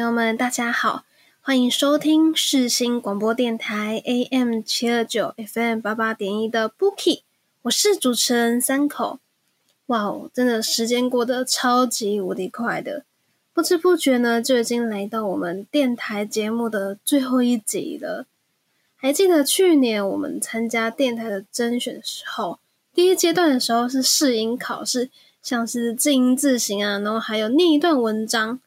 朋友们，大家好，欢迎收听世新广播电台 AM 七二九 FM 八八点一的 Bookie，我是主持人三口。哇哦，真的时间过得超级无敌快的，不知不觉呢就已经来到我们电台节目的最后一集了。还记得去年我们参加电台的甄选的时候，第一阶段的时候是试音考试，像是字音字形啊，然后还有念一段文章。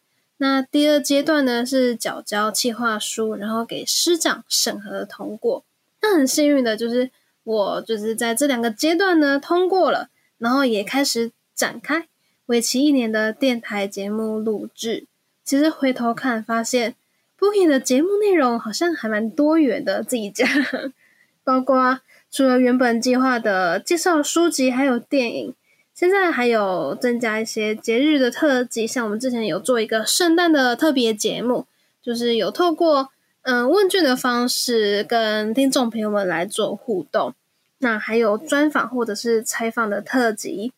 那第二阶段呢是缴交企划书，然后给师长审核通过。那很幸运的就是我就是在这两个阶段呢通过了，然后也开始展开为期一年的电台节目录制。其实回头看发现 Booking 的节目内容好像还蛮多元的，自己讲，包括除了原本计划的介绍书籍，还有电影。现在还有增加一些节日的特辑，像我们之前有做一个圣诞的特别节目，就是有透过嗯问卷的方式跟听众朋友们来做互动。那还有专访或者是采访的特辑，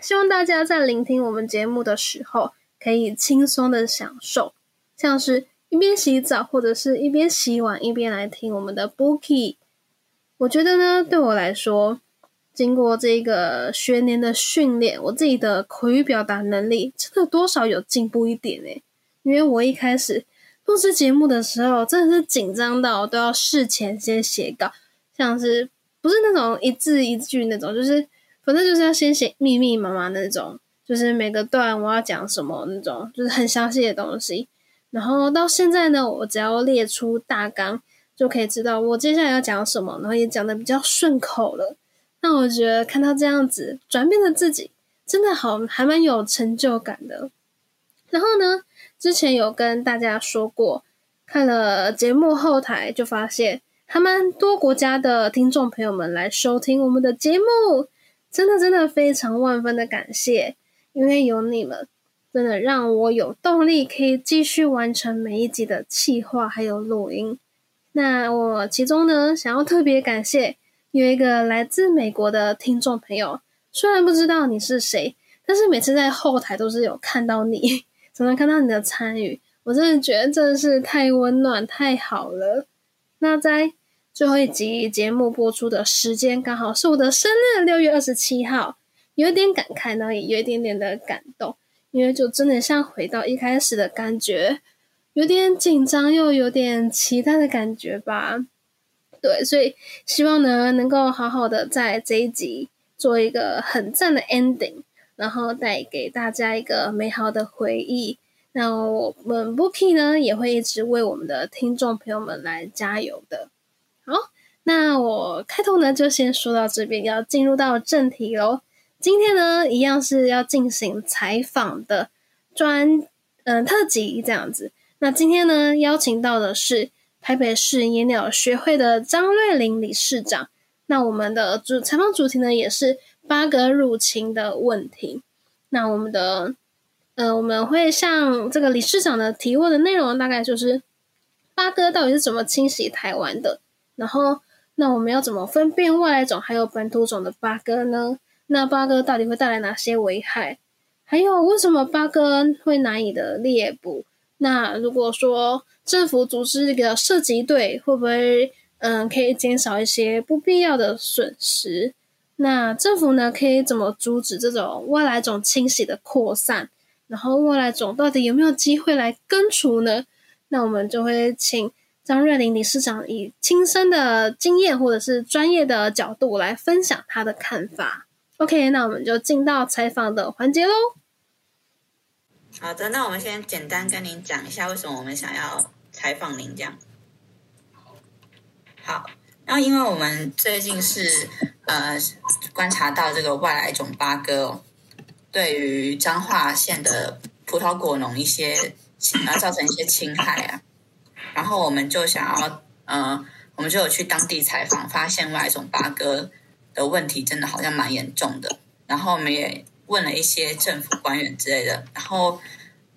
希望大家在聆听我们节目的时候，可以轻松的享受，像是一边洗澡或者是一边洗碗一边来听我们的 Bookie。我觉得呢，对我来说。经过这个学年的训练，我自己的口语表达能力真的多少有进步一点诶。因为我一开始录制节目的时候，真的是紧张到都要事前先写稿，像是不是那种一字一句那种，就是反正就是要先写密密麻麻那种，就是每个段我要讲什么那种，就是很详细的东西。然后到现在呢，我只要列出大纲，就可以知道我接下来要讲什么，然后也讲的比较顺口了。那我觉得看到这样子转变的自己，真的好还蛮有成就感的。然后呢，之前有跟大家说过，看了节目后台就发现，还蛮多国家的听众朋友们来收听我们的节目，真的真的非常万分的感谢，因为有你们，真的让我有动力可以继续完成每一集的企划还有录音。那我其中呢，想要特别感谢。有一个来自美国的听众朋友，虽然不知道你是谁，但是每次在后台都是有看到你，总能看到你的参与，我真的觉得真的是太温暖、太好了。那在最后一集节目播出的时间，刚好是我的生日，六月二十七号，有一点感慨呢，也有一点点的感动，因为就真的像回到一开始的感觉，有点紧张又有点期待的感觉吧。对，所以希望呢，能够好好的在这一集做一个很赞的 ending，然后带给大家一个美好的回忆。那我们 Bookie 呢，也会一直为我们的听众朋友们来加油的。好，那我开头呢就先说到这边，要进入到正题喽。今天呢，一样是要进行采访的专嗯特辑这样子。那今天呢，邀请到的是。台北市野鸟学会的张瑞玲理事长，那我们的主采访主题呢，也是八哥入侵的问题。那我们的，呃，我们会向这个理事长的提问的内容，大概就是八哥到底是怎么侵袭台湾的？然后，那我们要怎么分辨外来种还有本土种的八哥呢？那八哥到底会带来哪些危害？还有，为什么八哥会难以的猎捕？那如果说政府组织一个射击队，会不会嗯可以减少一些不必要的损失？那政府呢可以怎么阻止这种外来种侵袭的扩散？然后外来种到底有没有机会来根除呢？那我们就会请张瑞玲理事长以亲身的经验或者是专业的角度来分享他的看法。OK，那我们就进到采访的环节喽。好的，那我们先简单跟您讲一下为什么我们想要采访您这样。好，然后因为我们最近是呃观察到这个外来种八哥、哦、对于彰化县的葡萄果农一些呃造成一些侵害啊，然后我们就想要呃我们就有去当地采访，发现外来种八哥的问题真的好像蛮严重的，然后我们也问了一些政府官员之类的，然后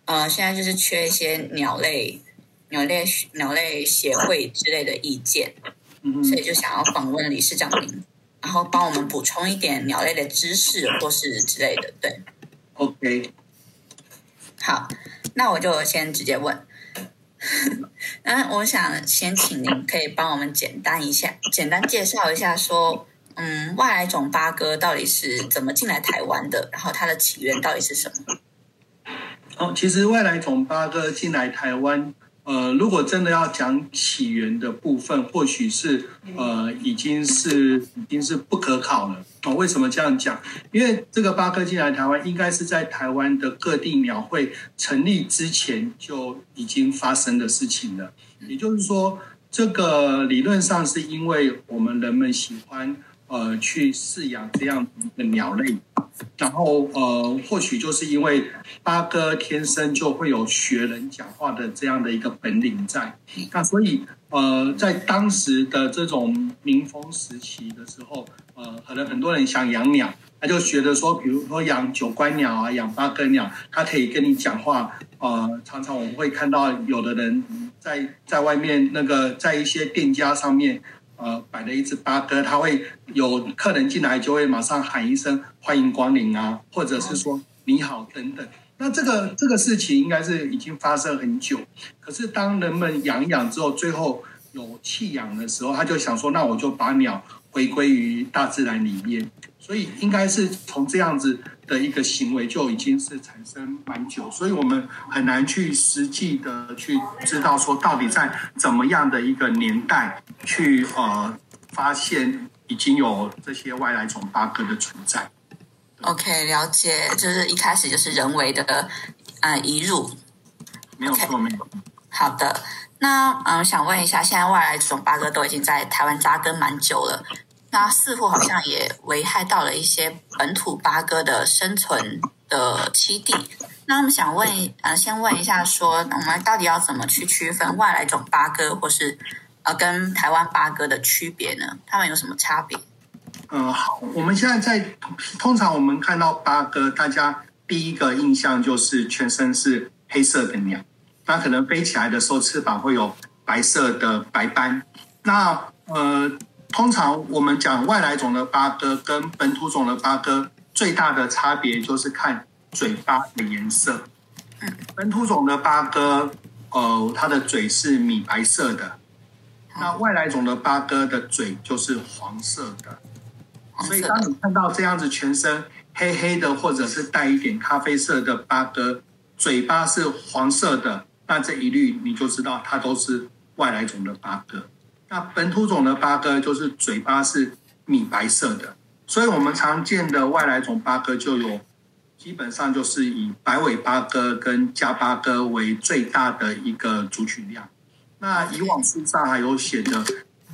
呃现在就是缺一些鸟类。鸟类鸟类协会之类的意见，嗯所以就想要访问理事长您，然后帮我们补充一点鸟类的知识或是之类的。对，，OK，好，那我就先直接问。那我想先请您可以帮我们简单一下，简单介绍一下说，嗯，外来种八哥到底是怎么进来台湾的？然后它的起源到底是什么？哦，其实外来种八哥进来台湾，呃，如果真的要讲起源的部分，或许是呃已经是已经是不可考了。哦，为什么这样讲？因为这个八哥进来台湾，应该是在台湾的各地鸟会成立之前就已经发生的事情了。也就是说，这个理论上是因为我们人们喜欢呃去饲养这样的鸟类，然后呃或许就是因为八哥天生就会有学人讲话的这样的一个本领在，那所以呃在当时的这种民风时期的时候，呃可能很多人想养鸟。他就觉得说，比如说养九官鸟啊，养八哥鸟，它可以跟你讲话。呃，常常我们会看到有的人在在外面那个在一些店家上面，呃，摆了一只八哥，他会有客人进来就会马上喊一声欢迎光临啊，或者是说你好等等。那这个这个事情应该是已经发生很久，可是当人们养一养之后，最后有弃养的时候，他就想说，那我就把鸟回归于大自然里面。所以应该是从这样子的一个行为就已经是产生蛮久，所以我们很难去实际的去知道说到底在怎么样的一个年代去呃发现已经有这些外来种八哥的存在。OK，了解，就是一开始就是人为的呃移入。没有错，没有错。好的，那嗯，想问一下，现在外来种八哥都已经在台湾扎根蛮久了。那似乎好像也危害到了一些本土八哥的生存的栖地。那我们想问，呃，先问一下说，我们到底要怎么去区分外来种八哥，或是呃跟台湾八哥的区别呢？它们有什么差别？嗯，好，我们现在在通常我们看到八哥，大家第一个印象就是全身是黑色的鸟，那可能飞起来的时候翅膀会有白色的白斑。那呃。通常我们讲外来种的八哥跟本土种的八哥最大的差别就是看嘴巴的颜色。本土种的八哥，呃，它的嘴是米白色的，那外来种的八哥的嘴就是黄色的。所以当你看到这样子全身黑黑的，或者是带一点咖啡色的八哥，嘴巴是黄色的，那这一律你就知道它都是外来种的八哥。那本土种的八哥就是嘴巴是米白色的，所以我们常见的外来种八哥就有，基本上就是以白尾八哥跟加八哥为最大的一个族群量。那以往书上还有写的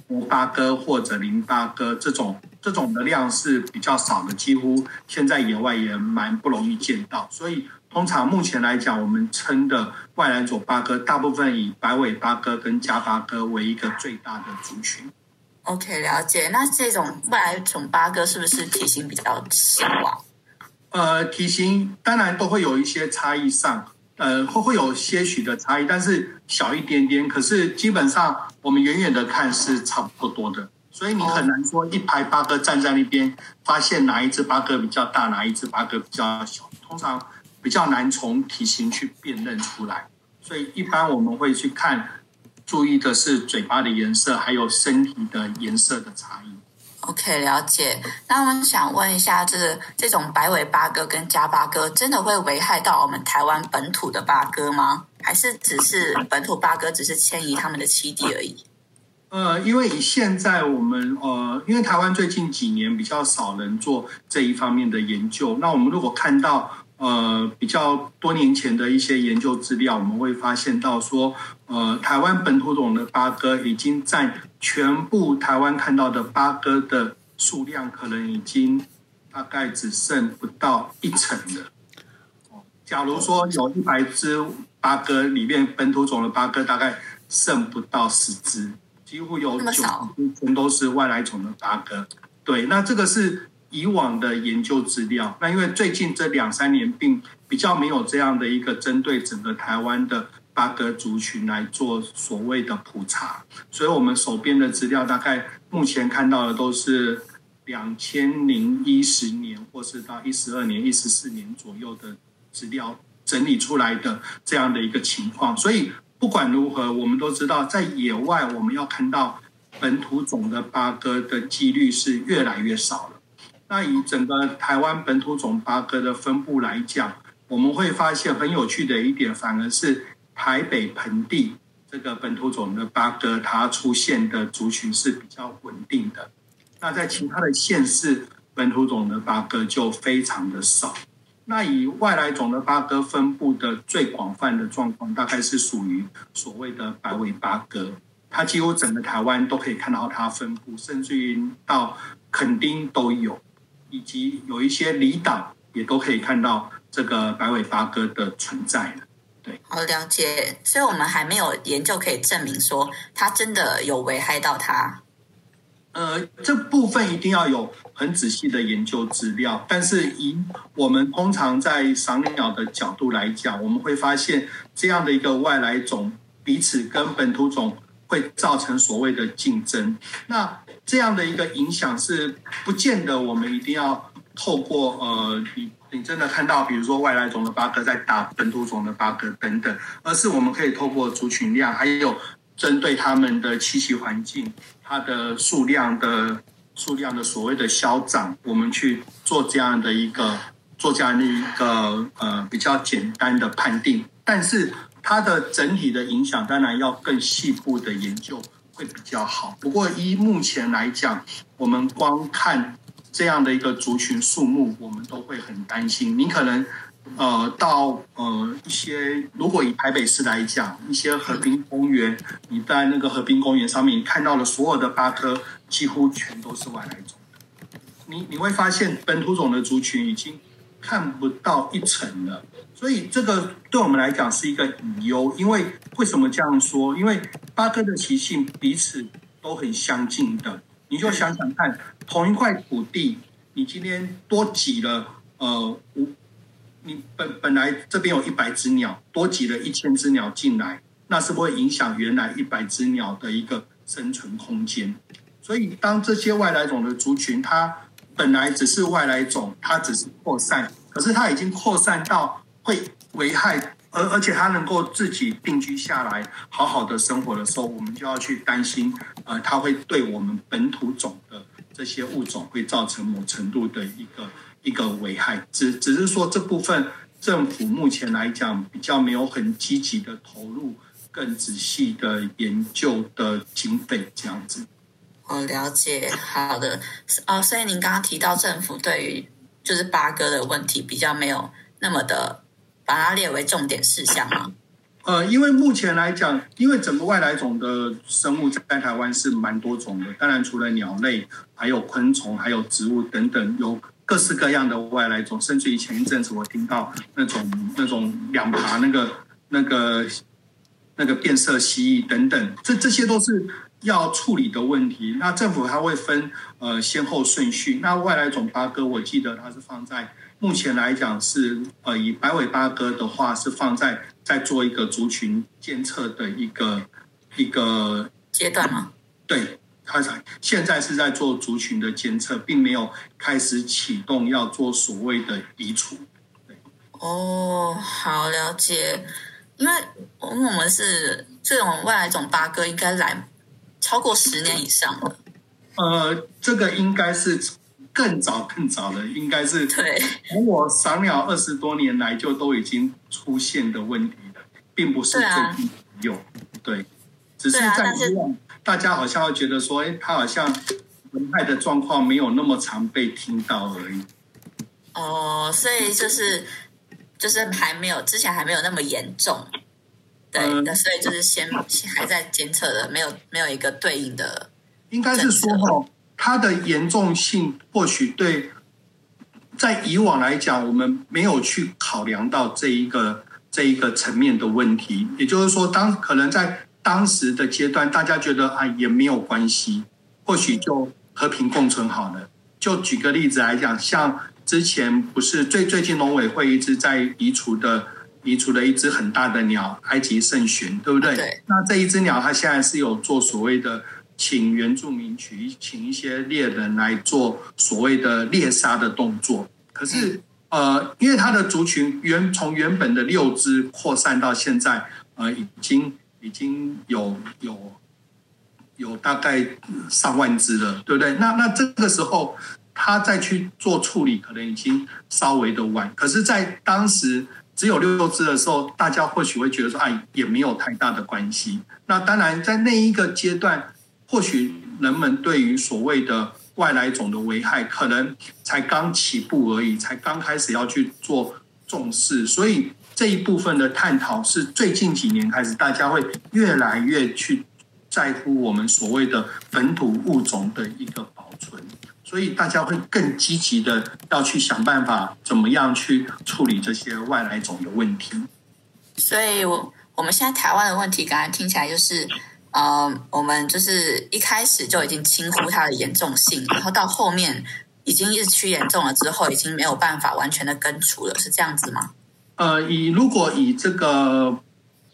魔八哥或者零八哥这种，这种的量是比较少的，几乎现在野外也蛮不容易见到，所以。通常目前来讲，我们称的外来种八哥，大部分以白尾八哥跟加八哥为一个最大的族群。OK，了解。那这种外来种八哥是不是体型比较小啊？呃，体型当然都会有一些差异上，呃，会会有些许的差异，但是小一点点。可是基本上我们远远的看是差不多的，所以你很难说一排八哥站在那边，发现哪一只八哥比较大，哪一只八哥比较小。通常。比较难从体型去辨认出来，所以一般我们会去看，注意的是嘴巴的颜色，还有身体的颜色的差异。OK，了解。那我们想问一下，就是这种白尾八哥跟加八哥，真的会危害到我们台湾本土的八哥吗？还是只是本土八哥只是迁移他们的栖地而已？呃，因为以现在我们呃，因为台湾最近几年比较少人做这一方面的研究，那我们如果看到呃比较多年前的一些研究资料，我们会发现到说，呃，台湾本土种的八哥已经占全部台湾看到的八哥的数量，可能已经大概只剩不到一成了。假如说有一百只八哥，里面本土种的八哥大概剩不到十只。几乎有九全都是外来种的八哥，对，那这个是以往的研究资料。那因为最近这两三年并比较没有这样的一个针对整个台湾的八哥族群来做所谓的普查，所以我们手边的资料大概目前看到的都是两千零一十年或是到一十二年、一十四年左右的资料整理出来的这样的一个情况，所以。不管如何，我们都知道，在野外我们要看到本土种的八哥的几率是越来越少。那以整个台湾本土种八哥的分布来讲，我们会发现很有趣的一点，反而是台北盆地这个本土种的八哥，它出现的族群是比较稳定的。那在其他的县市，本土种的八哥就非常的少。那以外来种的八哥分布的最广泛的状况，大概是属于所谓的白尾八哥，它几乎整个台湾都可以看到它分布，甚至于到垦丁都有，以及有一些离岛也都可以看到这个白尾八哥的存在对，好了解，所以我们还没有研究可以证明说它真的有危害到它。呃，这部分一定要有很仔细的研究资料，但是以我们通常在赏鸟的角度来讲，我们会发现这样的一个外来种彼此跟本土种会造成所谓的竞争。那这样的一个影响是不见得我们一定要透过呃，你你真的看到，比如说外来种的八哥在打本土种的八哥等等，而是我们可以透过族群量，还有针对他们的栖息环境。它的数量的数量的所谓的消长，我们去做这样的一个做这样的一个呃比较简单的判定，但是它的整体的影响当然要更细部的研究会比较好。不过依目前来讲，我们光看这样的一个族群数目，我们都会很担心。你可能。呃，到呃一些，如果以台北市来讲，一些和平公园，你在那个和平公园上面，看到的所有的八哥，几乎全都是外来种。你你会发现，本土种的族群已经看不到一层了。所以这个对我们来讲是一个隐忧。因为为什么这样说？因为八哥的习性彼此都很相近的。你就想想看，同一块土地，你今天多挤了呃五。你本本来这边有一百只鸟，多挤了一千只鸟进来，那是不会影响原来一百只鸟的一个生存空间。所以，当这些外来种的族群，它本来只是外来种，它只是扩散，可是它已经扩散到会危害，而而且它能够自己定居下来，好好的生活的时候，我们就要去担心，呃，它会对我们本土种的这些物种会造成某程度的一个。一个危害，只只是说这部分政府目前来讲比较没有很积极的投入更仔细的研究的经费这样子。我了解，好的，哦，所以您刚刚提到政府对于就是八哥的问题比较没有那么的把它列为重点事项吗？呃，因为目前来讲，因为整个外来种的生物在台湾是蛮多种的，当然除了鸟类，还有昆虫，还有植物等等有。各式各样的外来种，甚至于前一阵子我听到那种那种两爬那个那个那个变色蜥蜴等等，这这些都是要处理的问题。那政府它会分呃先后顺序。那外来种八哥，我记得它是放在目前来讲是呃以白尾八哥的话是放在在做一个族群监测的一个一个阶段吗？对。它才现在是在做族群的监测，并没有开始启动要做所谓的移除。哦，好了解。因为我们是这种外来种八哥，应该来超过十年以上了。呃，这个应该是更早更早的，应该是对，从我赏鸟二十多年来就都已经出现的问题了，并不是最近有，对，只是在以往大家好像会觉得说，哎，它好像危害的状况没有那么常被听到而已。哦，所以就是就是还没有之前还没有那么严重，对，嗯那、所以就是先还在监测的，没有没有一个对应的，应该是说哈，它的严重性或许对在以往来讲，我们没有去考量到这一个这一个层面的问题。也就是说，当可能在当时的阶段，大家觉得啊也没有关系，或许就和平共存好了。就举个例子来讲，像之前不是最最近农委会一直在移除的移除了一只很大的鸟——埃及圣鲟，对不对？对。那这一只鸟，它现在是有做所谓的请原住民去请一些猎人来做所谓的猎杀的动作。可是，呃，因为它的族群原从原本的六只扩散到现在，呃，已经已经有有有大概上万只了，对不对？那那这个时候，他再去做处理，可能已经稍微的晚。可是，在当时只有六只的时候，大家或许会觉得说，哎，也没有太大的关系。那当然，在那一个阶段，或许人们对于所谓的外来种的危害，可能才刚起步而已，才刚开始要去做重视，所以这一部分的探讨是最近几年开始，大家会越来越去在乎我们所谓的本土物种的一个保存，所以大家会更积极的要去想办法，怎么样去处理这些外来种的问题。所以我我们现在台湾的问题，刚才听起来就是。呃，我们就是一开始就已经轻忽它的严重性，然后到后面已经日趋严重了之后，已经没有办法完全的根除了，是这样子吗？呃，以如果以这个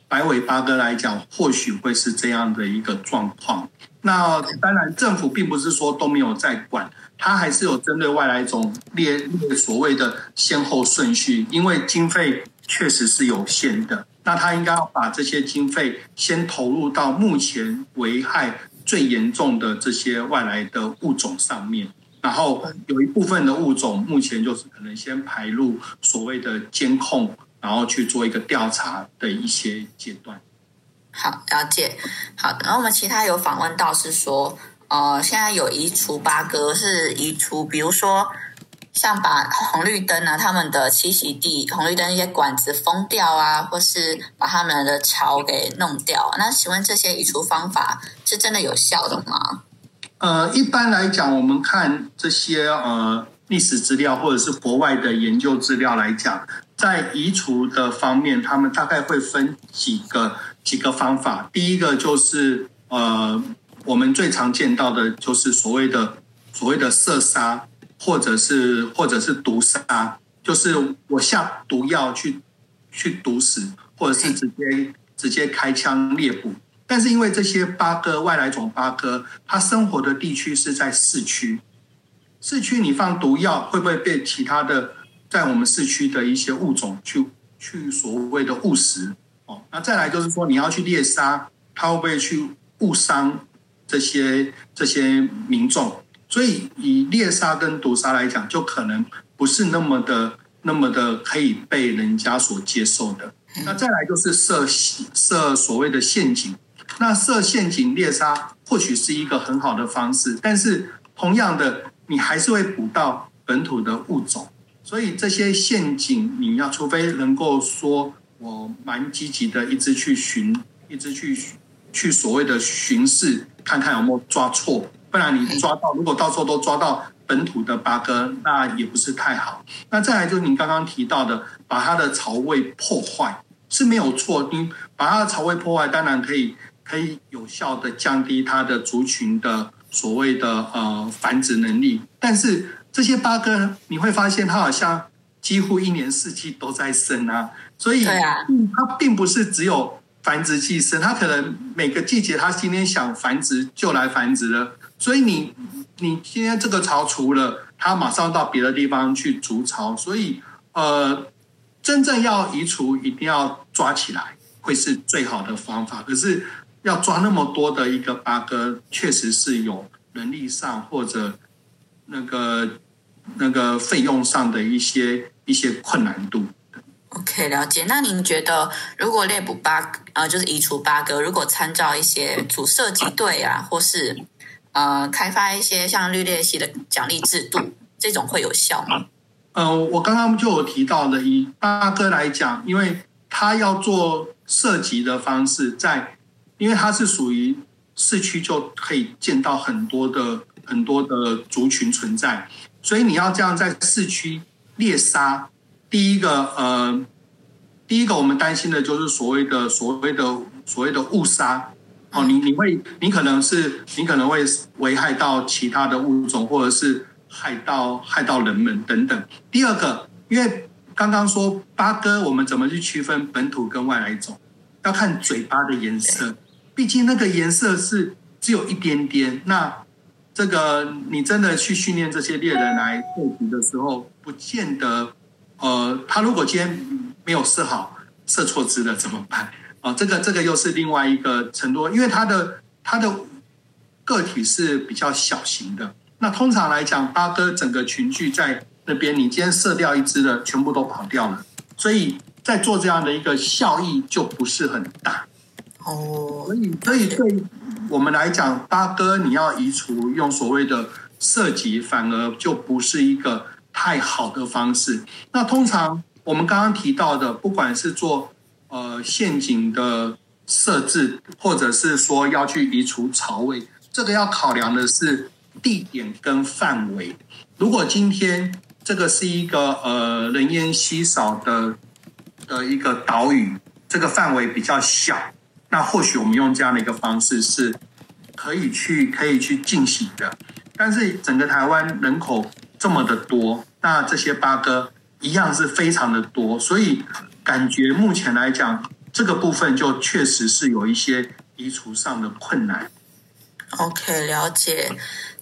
白尾八哥来讲，或许会是这样的一个状况。那当然，政府并不是说都没有在管，它还是有针对外来种列列所谓的先后顺序，因为经费确实是有限的。那他应该要把这些经费先投入到目前危害最严重的这些外来的物种上面，然后有一部分的物种目前就是可能先排入所谓的监控，然后去做一个调查的一些阶段。好，了解。好的，然后我们其他有访问到是说，呃，现在有移除八哥是移除，比如说。像把红绿灯啊，他们的栖息地红绿灯一些管子封掉啊，或是把他们的巢给弄掉。那请问这些移除方法是真的有效的吗？呃，一般来讲，我们看这些呃历史资料或者是国外的研究资料来讲，在移除的方面，他们大概会分几个几个方法。第一个就是呃，我们最常见到的就是所谓的所谓的射杀。或者是或者是毒杀，就是我下毒药去去毒死，或者是直接直接开枪猎捕。但是因为这些八哥外来种八哥，它生活的地区是在市区，市区你放毒药会不会被其他的在我们市区的一些物种去去所谓的误食？哦，那再来就是说你要去猎杀，它会不会去误伤这些这些民众？所以，以猎杀跟毒杀来讲，就可能不是那么的、那么的可以被人家所接受的。那再来就是设设所谓的陷阱，那设陷阱猎杀或许是一个很好的方式，但是同样的，你还是会捕到本土的物种。所以这些陷阱，你要除非能够说我蛮积极的，一直去寻，一直去去所谓的巡视，看看有没有抓错。不然你抓到，如果到时候都抓到本土的八哥，那也不是太好。那再来就是您刚刚提到的，把它的巢位破坏是没有错。你把它的巢位破坏，当然可以可以有效的降低它的族群的所谓的呃繁殖能力。但是这些八哥，你会发现它好像几乎一年四季都在生啊，所以它并不是只有繁殖季生，它可能每个季节它今天想繁殖就来繁殖了。所以你你今天这个巢除了，它马上到别的地方去筑巢，所以呃，真正要移除，一定要抓起来，会是最好的方法。可是要抓那么多的一个八哥，确实是有人力上或者那个那个费用上的一些一些困难度。OK，了解。那您觉得，如果猎捕八呃，就是移除八哥，如果参照一些主射击队啊，或是呃开发一些像绿猎系的奖励制度，这种会有效吗？呃，我刚刚就有提到的，以八哥来讲，因为他要做射击的方式在，因为它是属于市区就可以见到很多的很多的族群存在，所以你要这样在市区猎杀，第一个呃，第一个我们担心的就是所谓的所谓的所谓的误杀。哦，你你会，你可能是你可能会危害到其他的物种，或者是害到害到人们等等。第二个，因为刚刚说八哥，我们怎么去区分本土跟外来种？要看嘴巴的颜色，毕竟那个颜色是只有一点点。那这个你真的去训练这些猎人来射击的时候，不见得，呃，他如果今天没有设好，设错支了怎么办？啊，这个这个又是另外一个程度，因为他的他的个体是比较小型的。那通常来讲，八哥整个群聚在那边，你今天射掉一只的，全部都跑掉了，所以在做这样的一个效益就不是很大。哦所，以，所以对我们来讲，八哥你要移除，用所谓的射击，反而就不是一个太好的方式。那通常我们刚刚提到的，不管是做呃陷阱的设置，或者是说要去移除巢位，这个要考量的是地点跟范围。如果今天这个是一个呃人烟稀少的的一个岛屿，这个范围比较小，那或许我们用这样的一个方式是可以去可以去进行的。但是整个台湾人口这么的多，那这些八哥一样是非常的多，所以感觉目前来讲，这个部分就确实是有一些移除上的困难。OK，了解。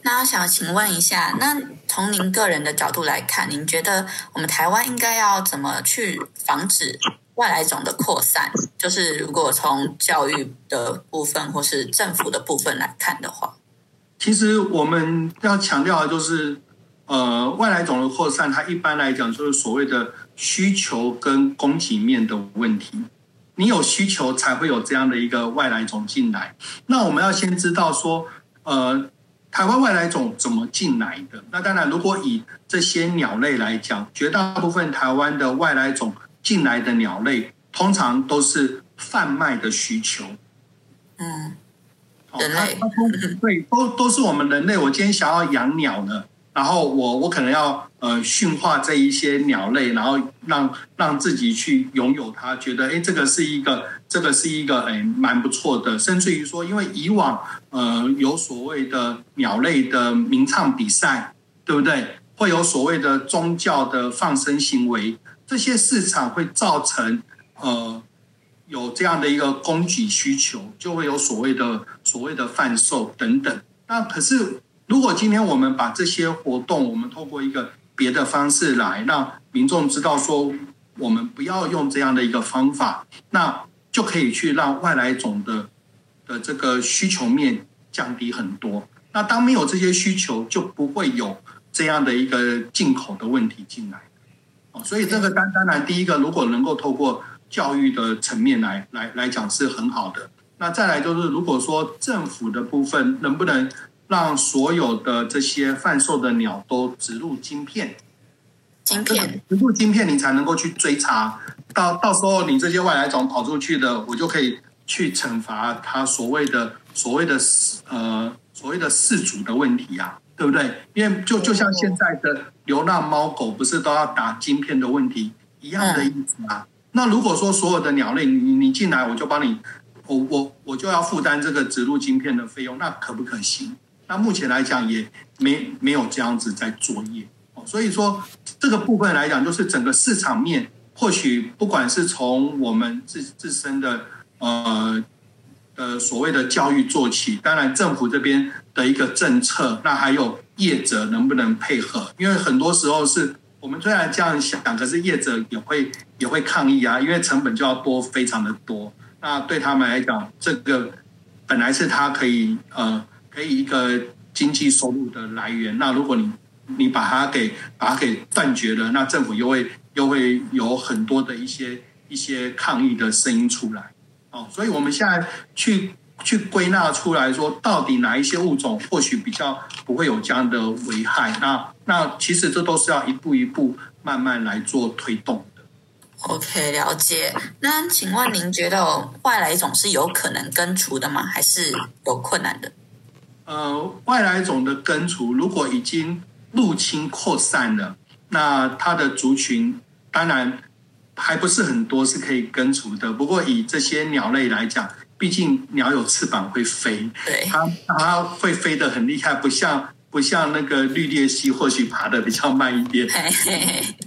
那想请问一下，那从您个人的角度来看，您觉得我们台湾应该要怎么去防止外来种的扩散？就是如果从教育的部分或是政府的部分来看的话，其实我们要强调的就是，呃，外来种的扩散，它一般来讲就是所谓的需求跟供给面的问题。你有需求才会有这样的一个外来种进来。那我们要先知道说，呃，台湾外来种怎么进来的？那当然，如果以这些鸟类来讲，绝大部分台湾的外来种进来的鸟类，通常都是贩卖的需求。嗯，哦人类对，都都是我们人类。我今天想要养鸟呢，然后我我可能要呃驯化这一些鸟类，然后让让自己去拥有它，觉得哎这个是一个这个是一个哎蛮不错的，甚至于说，因为以往呃有所谓的鸟类的鸣唱比赛，对不对？会有所谓的宗教的放生行为，这些市场会造成呃有这样的一个供给需求，就会有所谓的所谓的贩售等等。那可是，如果今天我们把这些活动，我们透过一个别的方式来让民众知道说，我们不要用这样的一个方法，那就可以去让外来种的的这个需求面降低很多。那当没有这些需求，就不会有这样的一个进口的问题进来。哦，所以这个当当然，第一个如果能够透过教育的层面来来来讲是很好的。那再来就是，如果说政府的部分能不能让所有的这些贩售的鸟都植入晶片？晶片，植入晶片，你才能够去追查到到时候你这些外来种跑出去的，我就可以去惩罚他所谓的所谓的呃所谓的饲主的问题啊，对不对？因为就就像现在的流浪猫狗，不是都要打晶片的问题一样的意思啊。那如果说所有的鸟类，你你进来，我就帮你，我我我就要负担这个植入晶片的费用，那可不可行？那目前来讲也没没有这样子在作业，所以说这个部分来讲，就是整个市场面，或许不管是从我们自自身的呃呃所谓的教育做起，当然政府这边的一个政策，那还有业者能不能配合？因为很多时候是我们虽然这样想，可是业者也会也会抗议啊，因为成本就要多非常的多。那对他们来讲，这个本来是他可以呃可以一个经济收入的来源。那如果你你把它给把它给断绝了，那政府又会又会有很多的一些一些抗议的声音出来。哦，所以我们现在去去归纳出来说，到底哪一些物种或许比较不会有这样的危害？那那其实这都是要一步一步慢慢来做推动的。OK，了解。那请问您觉得外来种是有可能根除的吗？还是有困难的？呃，外来种的根除如果已经入侵扩散了，那它的族群当然还不是很多是可以根除的。不过以这些鸟类来讲，毕竟鸟有翅膀会飞，对，它它会飞得很厉害，不像不像那个绿鬣蜥，或许爬得比较慢一点。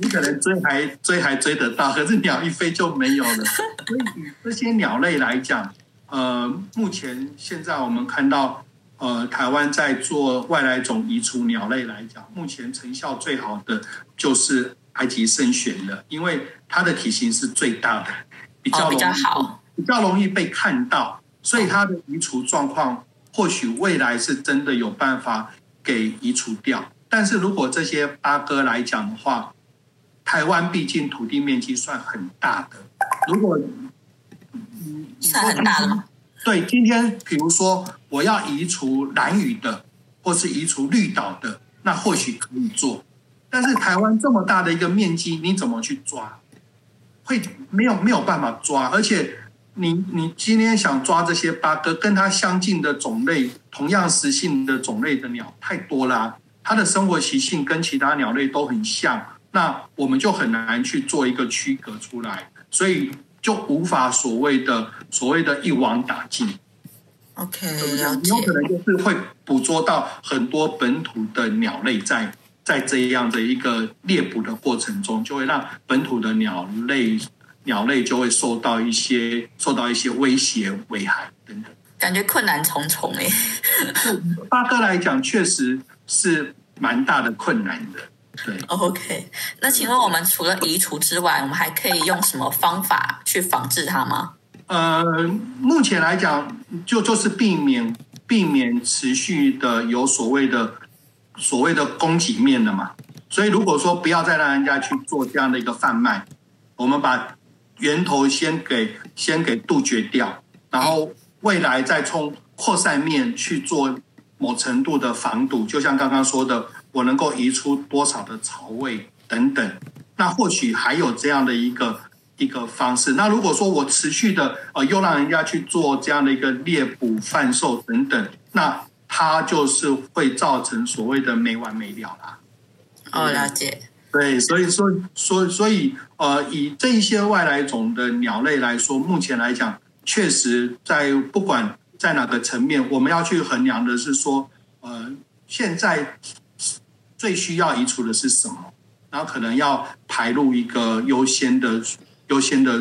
你可能追还追还追得到，可是鸟一飞就没有了。所以以这些鸟类来讲，呃，目前现在我们看到，呃，台湾在做外来种移除鸟类来讲，目前成效最好的就是埃及圣玄的，因为它的体型是最大的，比较哦，比较好。比较容易被看到，所以它的移除状况或许未来是真的有办法给移除掉。但是如果这些八哥来讲的话，台湾毕竟土地面积算很大的，如果算很大的吗？对，今天比如说我要移除蓝雨的，或是移除绿岛的，那或许可以做。但是台湾这么大的一个面积，你怎么去抓？会没有没有办法抓，而且你你今天想抓这些八哥，跟它相近的种类、同样食性的种类的鸟太多啦、它的生活习性跟其他鸟类都很像，那我们就很难去做一个区隔出来，所以就无法所谓的所谓的一网打尽。OK，对不对你有。可能就是会捕捉到很多本土的鸟类在在这样的一个猎捕的过程中，就会让本土的鸟类鸟类就会受到一些受到一些威胁、危害等等。感觉困难重重诶。八哥来讲，确实是蛮大的困难的。对，OK，那请问我们除了移除之外，我们还可以用什么方法去防治它吗？呃，目前来讲，就就是避免避免持续的有所谓的所谓的供给面的嘛。所以如果说不要再让人家去做这样的一个贩卖，我们把源头先给先给杜绝掉，然后未来再从扩散面去做某程度的防堵，就像刚刚说的，我能够移出多少的槽位等等，那或许还有这样的一个一个方式。那如果说我持续的呃又让人家去做这样的一个猎捕、贩售等等，那它就是会造成所谓的没完没了啦。哦，了解。对，所以说，所所以呃，以这一些外来种的鸟类来说，目前来讲，确实在不管在哪个层面，我们要去衡量的是说，呃，现在最需要移除的是什么，然后可能要排入一个优先的优先的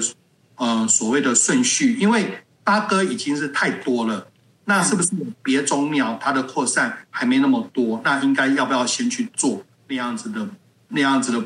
呃所谓的顺序，因为八哥已经是太多了。那是不是别种鸟它的扩散还没那么多？那应该要不要先去做那样子的那样子的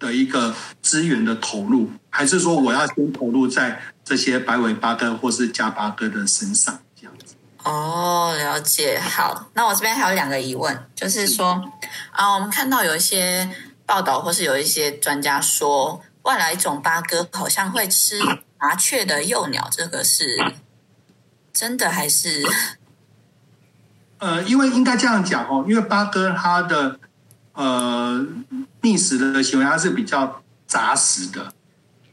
的一个资源的投入，还是说我要先投入在这些白尾八哥或是加八哥的身上这样子？哦，了解。好，那我这边还有两个疑问，就是说啊，我们看到有一些报道或是有一些专家说，外来种八哥好像会吃麻雀的幼鸟，这个是真的还是？呃，因为应该这样讲哦，因为八哥它的呃觅食的行为，它是比较杂食的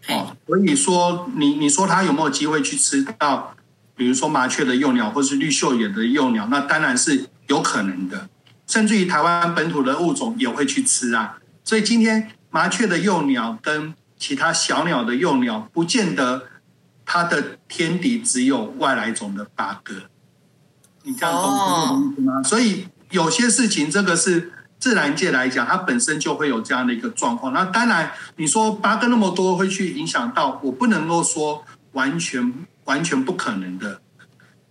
哦，所以说你你说它有没有机会去吃到，比如说麻雀的幼鸟或是绿袖眼的幼鸟，那当然是有可能的，甚至于台湾本土的物种也会去吃啊。所以今天麻雀的幼鸟跟其他小鸟的幼鸟，不见得它的天敌只有外来种的八哥。你这样懂我的意思吗？所以有些事情，这个是自然界来讲，它本身就会有这样的一个状况。那当然，你说八哥那么多会去影响到，我不能够说完全完全不可能的。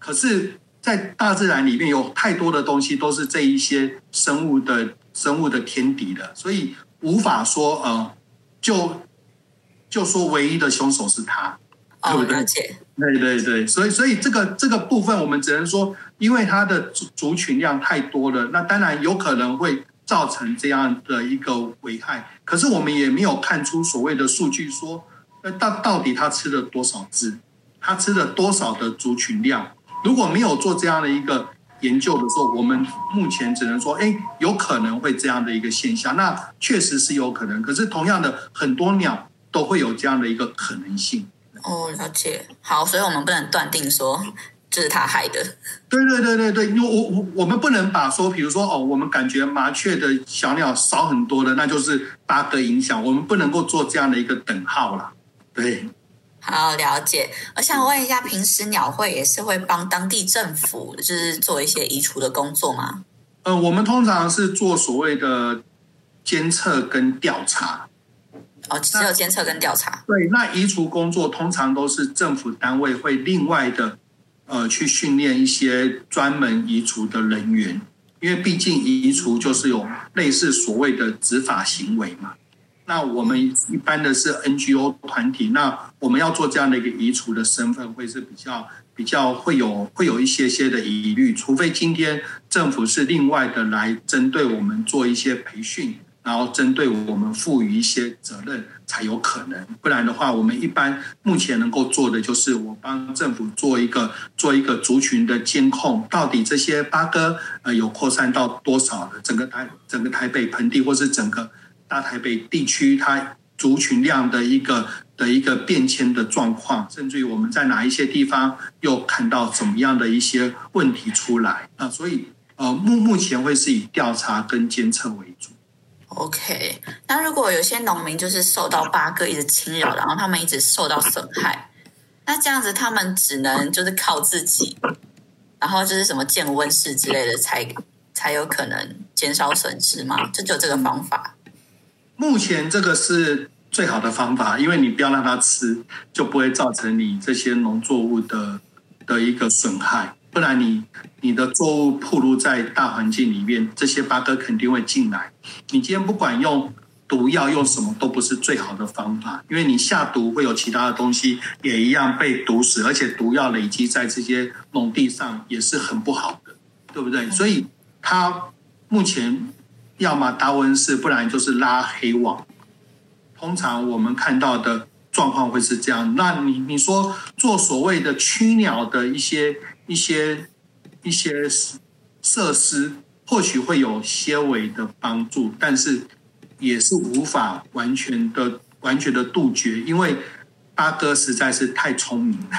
可是，在大自然里面有太多的东西都是这一些生物的生物的天敌的，所以无法说呃，就就说唯一的凶手是他。哦，对不对。对对对，所以所以这个这个部分，我们只能说，因为它的族族群量太多了，那当然有可能会造成这样的一个危害。可是我们也没有看出所谓的数据说，那到到底他吃了多少只，他吃了多少的族群量。如果没有做这样的一个研究的时候，我们目前只能说，哎，有可能会这样的一个现象。那确实是有可能，可是同样的，很多鸟都会有这样的一个可能性。哦，了解。好，所以我们不能断定说这是他害的。对对对对对，因为我我我们不能把说，比如说哦，我们感觉麻雀的小鸟少很多的，那就是八哥影响，我们不能够做这样的一个等号啦。对，好，了解。我想问一下，平时鸟会也是会帮当地政府就是做一些移除的工作吗？呃，我们通常是做所谓的监测跟调查。哦，只有监测跟调查。对，那移除工作通常都是政府单位会另外的呃去训练一些专门移除的人员，因为毕竟移除就是有类似所谓的执法行为嘛。那我们一般的是 NGO 团体，那我们要做这样的一个移除的身份，会是比较比较会有会有一些些的疑虑，除非今天政府是另外的来针对我们做一些培训，然后针对我们赋予一些责任才有可能，不然的话，我们一般目前能够做的就是我帮政府做一个做一个族群的监控，到底这些八哥呃有扩散到多少的整个台整个台北盆地或是整个大台北地区它族群量的一个的一个变迁的状况，甚至于我们在哪一些地方又看到怎么样的一些问题出来啊，所以呃目目前会是以调查跟监测为主。OK，那如果有些农民就是受到八哥一直侵扰，然后他们一直受到损害，那这样子他们只能就是靠自己，然后就是什么降温室之类的才才有可能减少损失吗？就只有这个方法？目前这个是最好的方法，因为你不要让它吃，就不会造成你这些农作物的的一个损害。不然你你的作物暴露在大环境里面，这些八哥肯定会进来。你今天不管用毒药用什么，都不是最好的方法，因为你下毒会有其他的东西也一样被毒死，而且毒药累积在这些农地上也是很不好的，对不对？所以它目前要么达文士，不然就是拉黑网。通常我们看到的状况会是这样。那你你说做所谓的驱鸟的一些一些一些设施，或许会有些微的帮助，但是也是无法完全的完全的杜绝，因为八哥实在是太聪明了。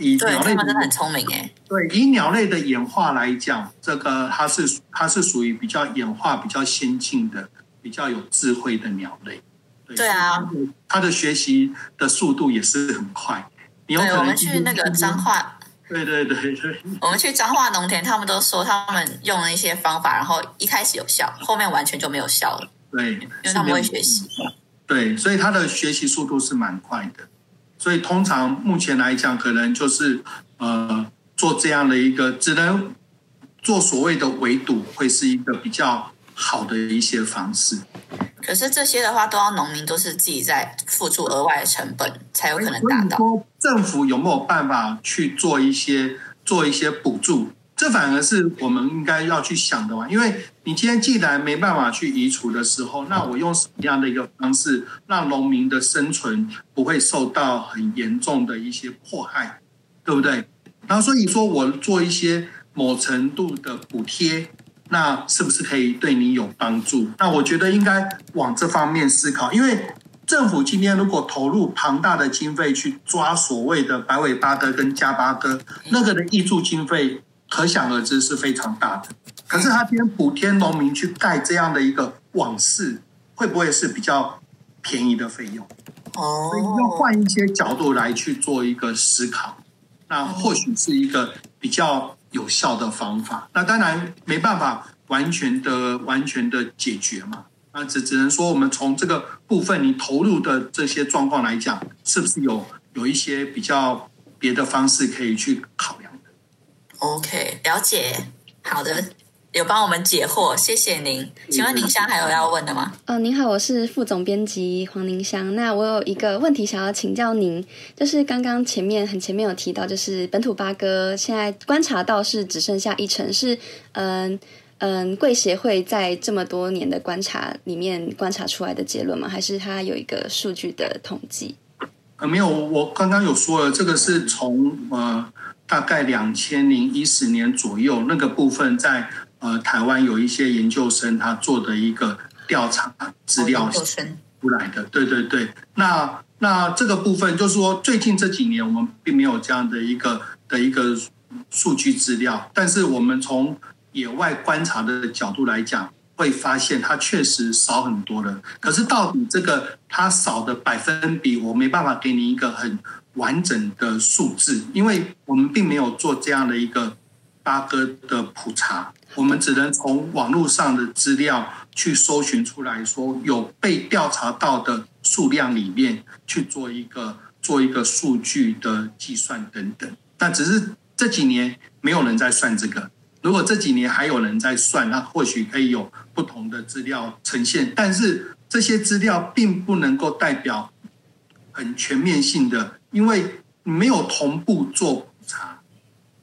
以对鸟类真的很聪明哎。对，以鸟类的演化来讲，这个它是它是属于比较演化比较先进的、比较有智慧的鸟类。对啊它的，学习的速度也是很快。你有对，可能我们去那个彰，化，对对对对我们去彰化农田，他们都说他们用了一些方法，然后一开始有效，后面完全就没有效了，对，因为他们会学习。对，所以他的学习速度是蛮快的。所以通常目前来讲，可能就是呃做这样的一个，只能做所谓的围堵，会是一个比较好的一些方式。可是这些的话，都要农民都是自己在付出额外的成本，才有可能达到。政府有没有办法去做一些做一些补助？这反而是我们应该要去想的嘛。因为你今天既然没办法去移除的时候，那我用什么样的一个方式，让农民的生存不会受到很严重的一些迫害，对不对？然后所以说我做一些某程度的补贴，那是不是可以对你有帮助？那我觉得应该往这方面思考，因为政府今天如果投入庞大的经费去抓所谓的白尾巴哥跟加巴哥，那个的挹注经费可想而知是非常大的。可是他今天补贴农民去盖这样的一个网室，会不会是比较便宜的费用？哦所以要哦，换一些角度来去做一个思考，那或许是一个比较有效的方法。那当然没办法完全的完全的解决嘛，那只只能说我们从这个部分你投入的这些状况来讲，是不是有有一些比较别的方式可以去考量的？OK，了解。好的，有帮我们解惑，谢谢您。请问宁香还有要问的吗？呃，您好，我是副总编辑黄宁香。那我有一个问题想要请教您，就是刚刚前面很前面有提到，就是本土八哥现在观察到是只剩下一成，是嗯嗯贵协会在这么多年的观察里面观察出来的结论吗？还是它有一个数据的统计？呃，没有，我刚刚有说了，这个是从呃大概两千零一十年左右那个部分在。呃，台湾有一些研究生他做的一个调查资料出来的，对对对。那那这个部分就是说，最近这几年我们并没有这样的一个的一个数据资料，但是我们从野外观察的角度来讲，会发现它确实少很多了。可是到底这个它少的百分比，我没办法给你一个很完整的数字，因为我们并没有做这样的一个八哥的普查。我们只能从网络上的资料去搜寻出来说，有被调查到的数量里面去做一个做一个数据的计算等等。那只是这几年没有人在算这个。如果这几年还有人在算，那或许可以有不同的资料呈现。但是这些资料并不能够代表很全面性的，因为没有同步做普查。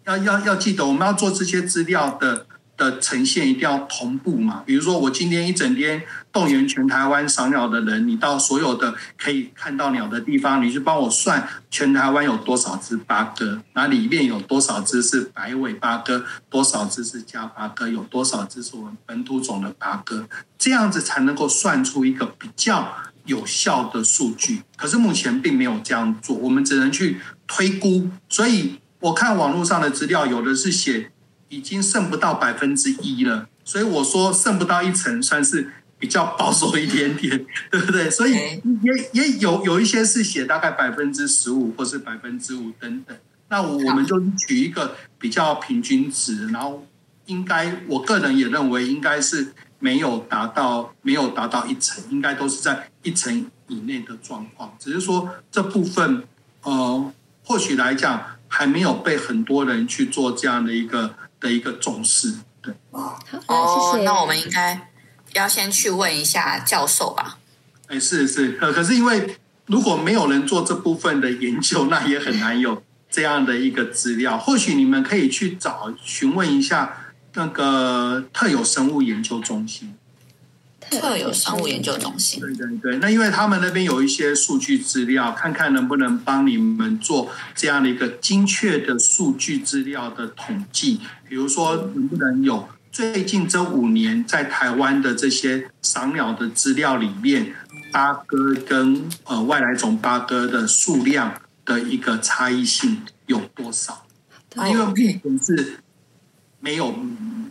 要要要记得，我们要做这些资料的。的呈现一定要同步嘛？比如说，我今天一整天动员全台湾赏鸟的人，你到所有的可以看到鸟的地方，你去帮我算全台湾有多少只八哥，那里面有多少只是白尾八哥，多少只是家八哥，有多少只是我们本土种的八哥，这样子才能够算出一个比较有效的数据。可是目前并没有这样做，我们只能去推估。所以我看网络上的资料，有的是写。已经剩不到百分之一了，所以我说剩不到一层算是比较保守一点点，对不对？所以也也有有一些是写大概百分之十五或是百分之五等等。那我们就取一个比较平均值，然后应该我个人也认为应该是没有达到没有达到一层，应该都是在一层以内的状况。只是说这部分呃，或许来讲还没有被很多人去做这样的一个。的一个重视，对，好，哦，那我们应该要先去问一下教授吧。哎，是是，呃，可是因为如果没有人做这部分的研究，那也很难有这样的一个资料。或许你们可以去找询问一下那个特有生物研究中心。特有生物研究中心，对对对，那因为他们那边有一些数据资料，看看能不能帮你们做这样的一个精确的数据资料的统计。比如说，能不能有最近这五年在台湾的这些赏鸟的资料里面，八哥跟呃外来种八哥的数量的一个差异性有多少？因为目前是没有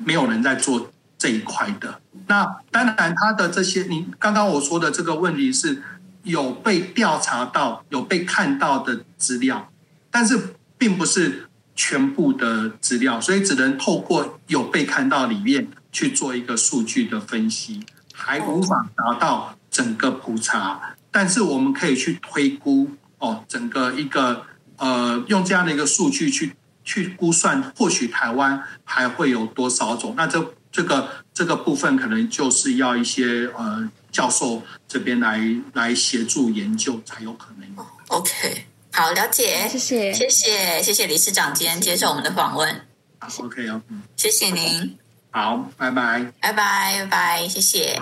没有人在做这一块的。那当然，他的这些，你刚刚我说的这个问题是有被调查到、有被看到的资料，但是并不是全部的资料，所以只能透过有被看到里面去做一个数据的分析，还无法达到整个普查。但是我们可以去推估哦，整个一个呃，用这样的一个数据去去估算，或许台湾还会有多少种？那这。这个这个部分可能就是要一些呃教授这边来来协助研究才有可能。OK，好，了解，谢谢，谢谢，谢谢理事长今天接受我们的访问。OK，好，谢谢您。好，拜拜，拜拜，拜拜，谢谢。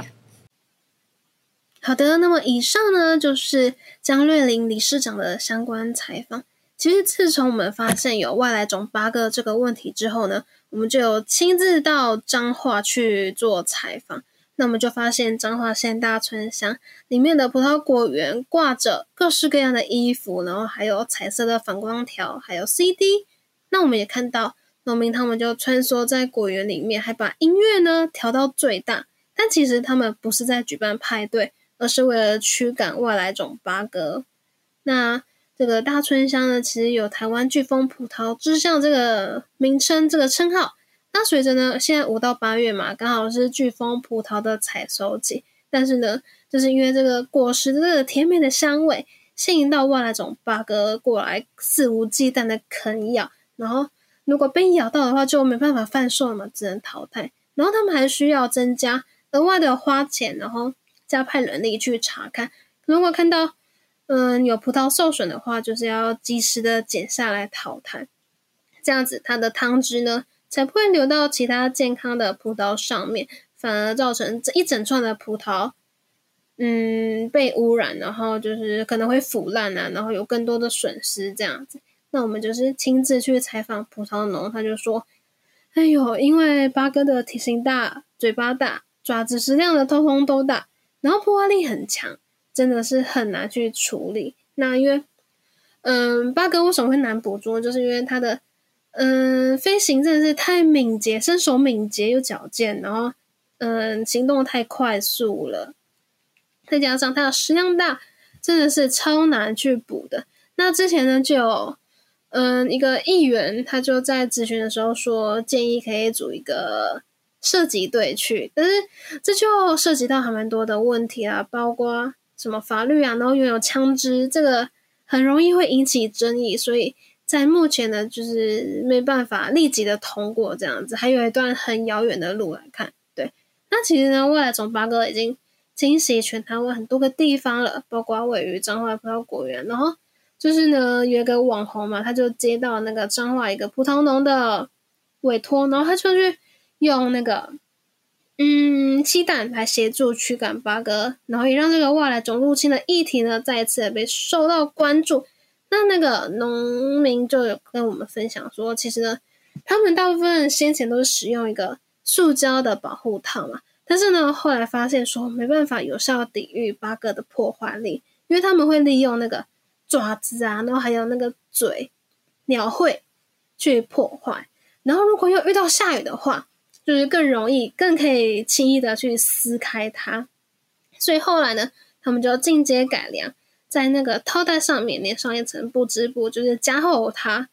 好的，那么以上呢就是江瑞玲理事长的相关采访。其实自从我们发现有外来种八哥这个问题之后呢。我们就有亲自到彰化去做采访，那我们就发现彰化县大村乡里面的葡萄果园挂着各式各样的衣服，然后还有彩色的反光条，还有 CD。那我们也看到农民他们就穿梭在果园里面，还把音乐呢调到最大。但其实他们不是在举办派对，而是为了驱赶外来种八哥。那这个大村乡呢，其实有台湾飓风葡萄之乡这个名称，这个称号。那随着呢，现在五到八月嘛，刚好是飓风葡萄的采收季。但是呢，就是因为这个果实的这个甜美的香味，吸引到外来种八哥过来肆无忌惮的啃咬。然后如果被咬到的话，就没办法贩售了嘛，只能淘汰。然后他们还需要增加额外的花钱，然后加派人力去查看。如果看到嗯有葡萄受损的话，就是要及时的剪下来淘汰，这样子它的汤汁呢才不会流到其他健康的葡萄上面，反而造成这一整串的葡萄。嗯，被污染，然后就是可能会腐烂啊，然后有更多的损失这样子。那我们就是亲自去采访葡萄农，他就说：“哎呦，因为八哥的体型大、嘴巴大、爪子食量的通通都大，然后破坏力很强，真的是很难去处理。那因为，嗯，八哥为什么会难捕捉？就是因为它的，嗯，飞行真的是太敏捷，身手敏捷又矫健，然后，嗯，行动太快速了。”再加上它的食量大，真的是超难去捕的。那之前呢，就有嗯一个议员，他就在咨询的时候说，建议可以组一个射击队去，但是这就涉及到还蛮多的问题啊，包括什么法律啊，然后拥有枪支，这个很容易会引起争议，所以在目前呢，就是没办法立即的通过这样子，还有一段很遥远的路来看。对，那其实呢，未来总八哥已经。侵袭全台湾很多个地方了，包括位于彰化葡萄果园。然后就是呢，有一个网红嘛，他就接到那个彰化一个葡萄农的委托，然后他就去用那个嗯鸡蛋来协助驱赶八哥，然后也让这个外来种入侵的议题呢再一次被受到关注。那那个农民就有跟我们分享说，其实呢，他们大部分先前都是使用一个塑胶的保护套嘛。但是呢，后来发现说没办法有效抵御八哥的破坏力，因为他们会利用那个爪子啊，然后还有那个嘴、鸟喙去破坏。然后如果又遇到下雨的话，就是更容易、更可以轻易的去撕开它。所以后来呢，他们就进阶改良，在那个套袋上面连上一层布织布，就是加厚它。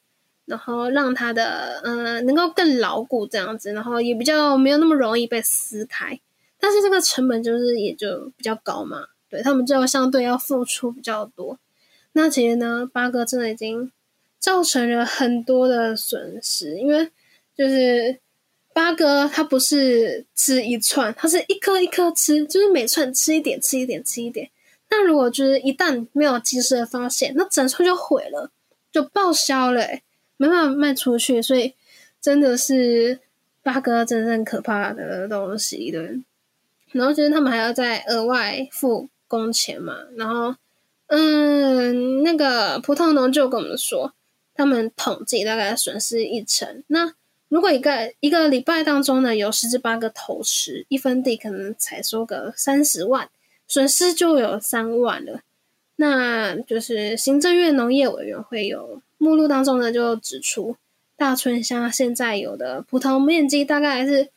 然后让它的嗯能够更牢固这样子，然后也比较没有那么容易被撕开，但是这个成本就是也就比较高嘛，对他们就要相对要付出比较多。那其实呢，八哥真的已经造成了很多的损失，因为就是八哥它不是吃一串，它是一颗一颗吃，就是每串吃一点，吃一点，吃一点。那如果就是一旦没有及时的发现，那整串就毁了，就报销了。没办法卖出去，所以真的是八哥真正可怕的东西对。然后就是他们还要再额外付工钱嘛。然后，嗯，那个葡萄农就跟我们说，他们统计大概损失一成。那如果一个一个礼拜当中呢，有十至八个投食，一分地可能才收个三十万，损失就有三万了。那就是行政院农业委员会有。目录当中呢，就指出大村乡现在有的葡萄面积大概是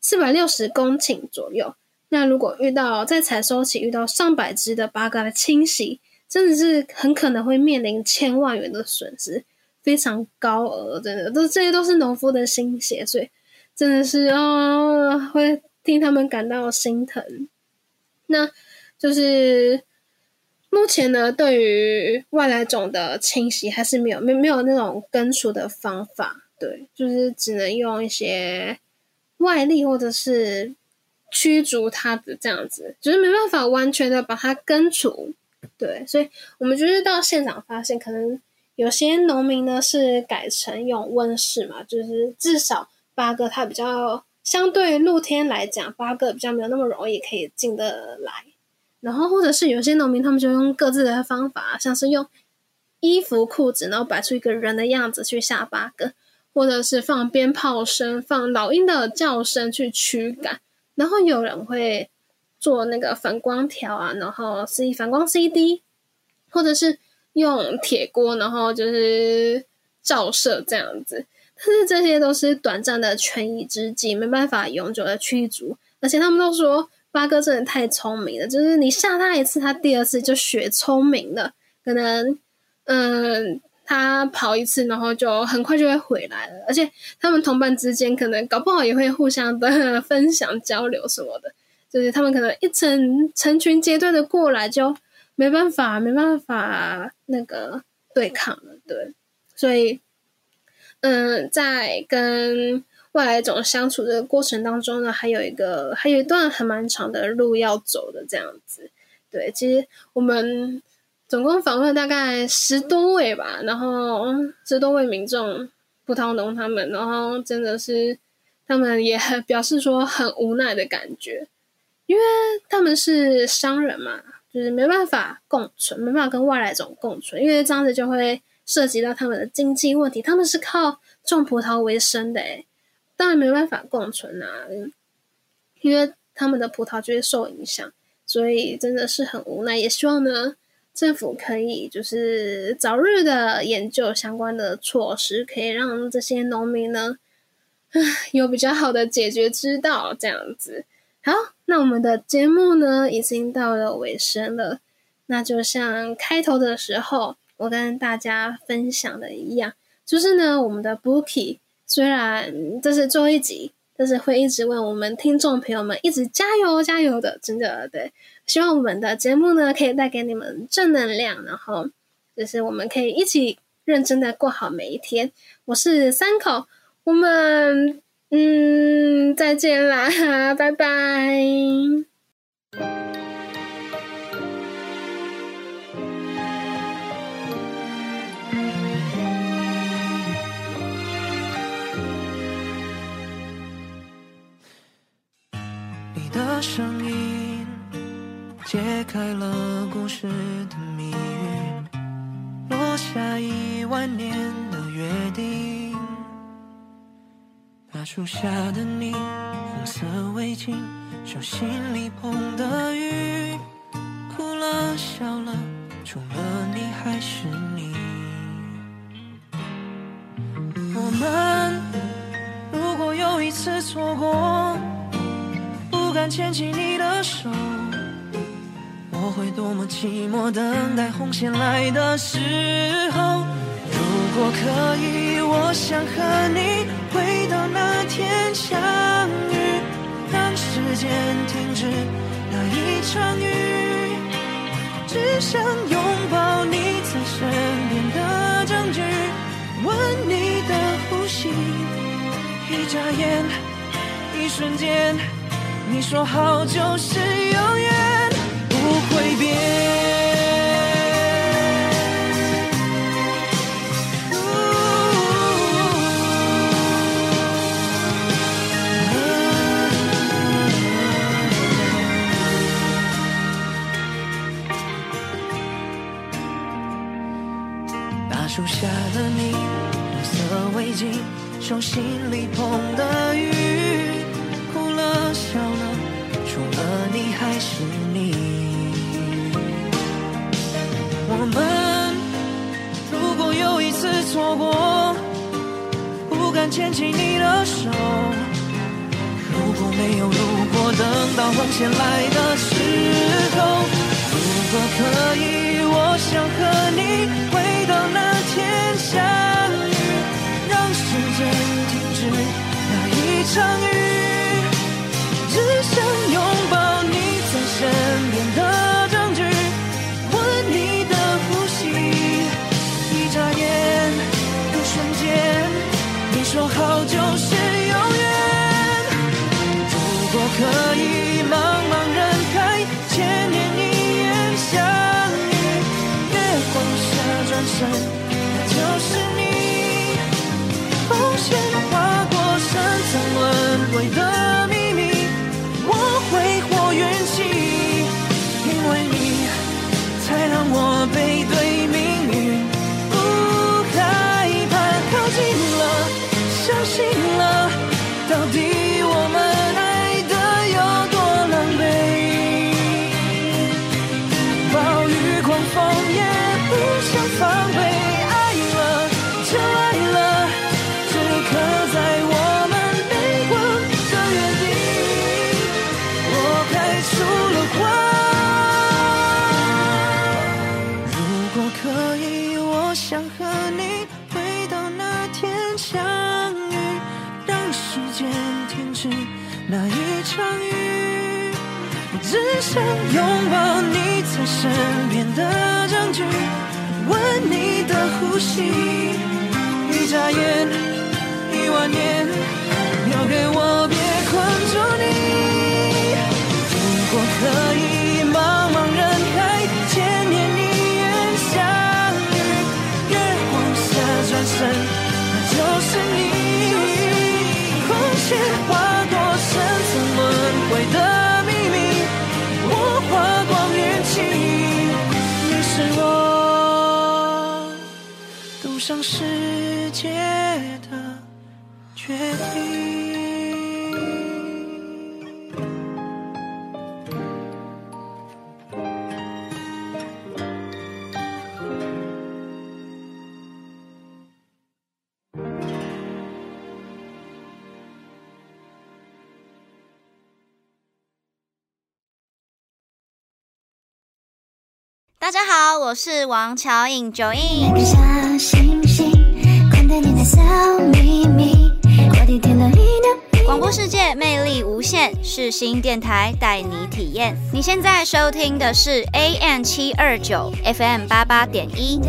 四百六十公顷左右。那如果遇到在采收期遇到上百只的八哥的侵袭，真的是很可能会面临千万元的损失，非常高额，真的都这些都是农夫的心血，所以真的是啊，会替他们感到心疼。那就是。目前呢，对于外来种的侵袭还是没有没没有那种根除的方法，对，就是只能用一些外力或者是驱逐它的这样子，就是没办法完全的把它根除，对，所以我们就是到现场发现，可能有些农民呢是改成用温室嘛，就是至少八哥它比较相对露天来讲，八哥比较没有那么容易可以进得来。然后，或者是有些农民，他们就用各自的方法，像是用衣服、裤子，然后摆出一个人的样子去吓八哥，或者是放鞭炮声、放老鹰的叫声去驱赶。然后有人会做那个反光条啊，然后 C 反光 CD，或者是用铁锅，然后就是照射这样子。但是这些都是短暂的权宜之计，没办法永久的驱逐。而且他们都说。八哥真的太聪明了，就是你吓他一次，他第二次就学聪明了。可能，嗯，他跑一次，然后就很快就会回来了。而且他们同伴之间，可能搞不好也会互相的 分享交流什么的。就是他们可能一成成群结队的过来，就没办法，没办法那个对抗了。对，所以，嗯，在跟外来种相处的过程当中呢，还有一个还有一段很蛮长的路要走的这样子。对，其实我们总共访问大概十多位吧，然后十多位民众，葡萄农他们，然后真的是他们也很表示说很无奈的感觉，因为他们是商人嘛，就是没办法共存，没办法跟外来种共存，因为这样子就会涉及到他们的经济问题，他们是靠种葡萄为生的，诶当然没办法共存啊，因为他们的葡萄就会受影响，所以真的是很无奈。也希望呢，政府可以就是早日的研究相关的措施，可以让这些农民呢，有比较好的解决之道。这样子，好，那我们的节目呢，已经到了尾声了。那就像开头的时候，我跟大家分享的一样，就是呢，我们的 Bookie。虽然这是最后一集，但是会一直为我们听众朋友们一直加油加油的，真的对。希望我们的节目呢，可以带给你们正能量，然后就是我们可以一起认真的过好每一天。我是三口，我们嗯再见啦，拜拜。你的声音揭开了故事的谜语，落下一万年的约定。大树下的你，红色围巾，手心里捧的雨，哭了笑了，除了你还是你。我们如果有一次错过。不敢牵起你的手，我会多么寂寞，等待红线来的时候。如果可以，我想和你回到那天相遇，让时间停止那一场雨，只想拥抱你在身边的证据，闻你的呼吸，一眨眼，一瞬间。你说好就是永远不会变。手心里捧的雨。哭了笑了，除了你还是你。我们如果有一次错过，不敢牵起你的手。如果没有如果，等到红线来的时候，如果可以，我想和你场雨。只想拥抱你在身边的证据，吻你的呼吸，一眨眼，一瞬间，你说好就是永远。如果可以，的赌上世界的决定。大家好，我是王乔颖九印。看小星星，宽带你的小秘密，我的天的力量。广播世界魅力无限，是新电台带你体验。你现在收听的是 AM 七二九 FM 八八点一。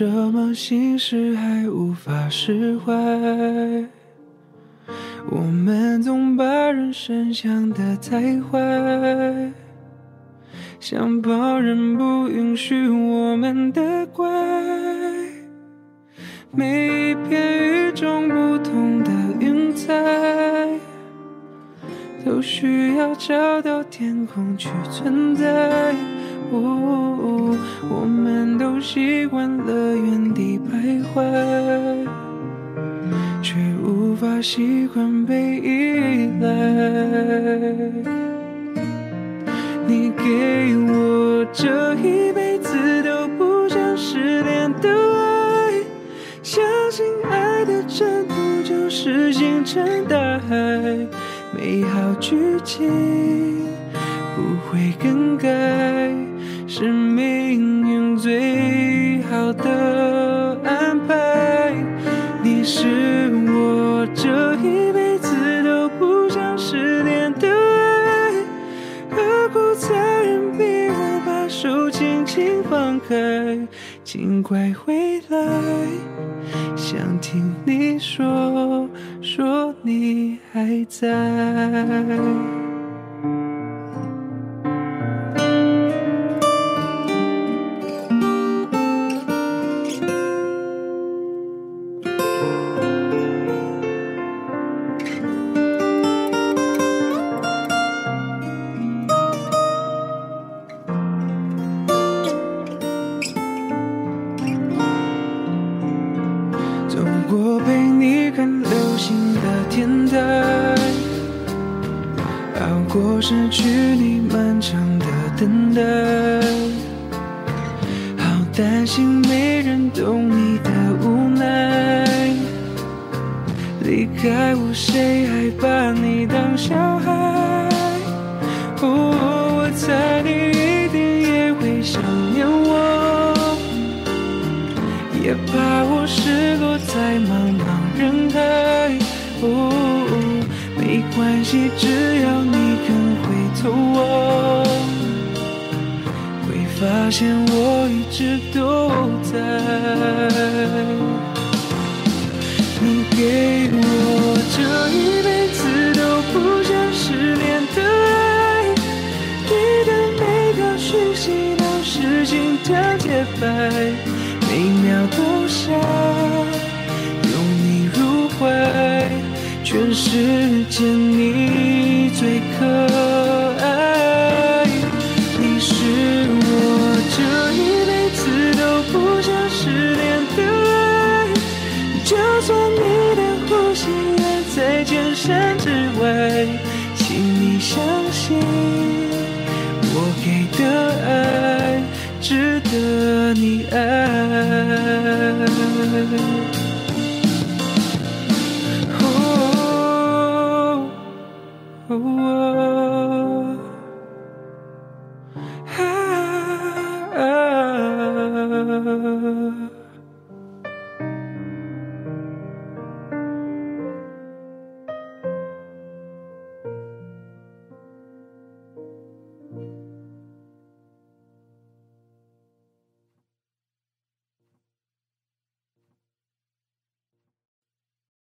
什么心事还无法释怀？我们总把人生想得太坏，想旁人不允许我们的怪。每一片与众不同的云彩。都需要找到天空去存在。哦，我们都习惯了原地徘徊，却无法习惯被依赖。你给我这一辈子都不想失联的爱，相信爱的征途就是星辰大海。美好剧情不会更改，是命运最好的安排。你是我这一辈子都不想失联的爱，何苦残忍逼我把手轻轻放开？请快回来，想听你说说你还在。把你当小孩？哦，我猜你一定也会想念我。也怕我失落在茫茫人海。哦，没关系，只要你肯回头望，会发现我一直都在。你给我这一失联的爱，你的每条讯息都是心跳节拍。每秒都想拥你入怀，全世界你最可爱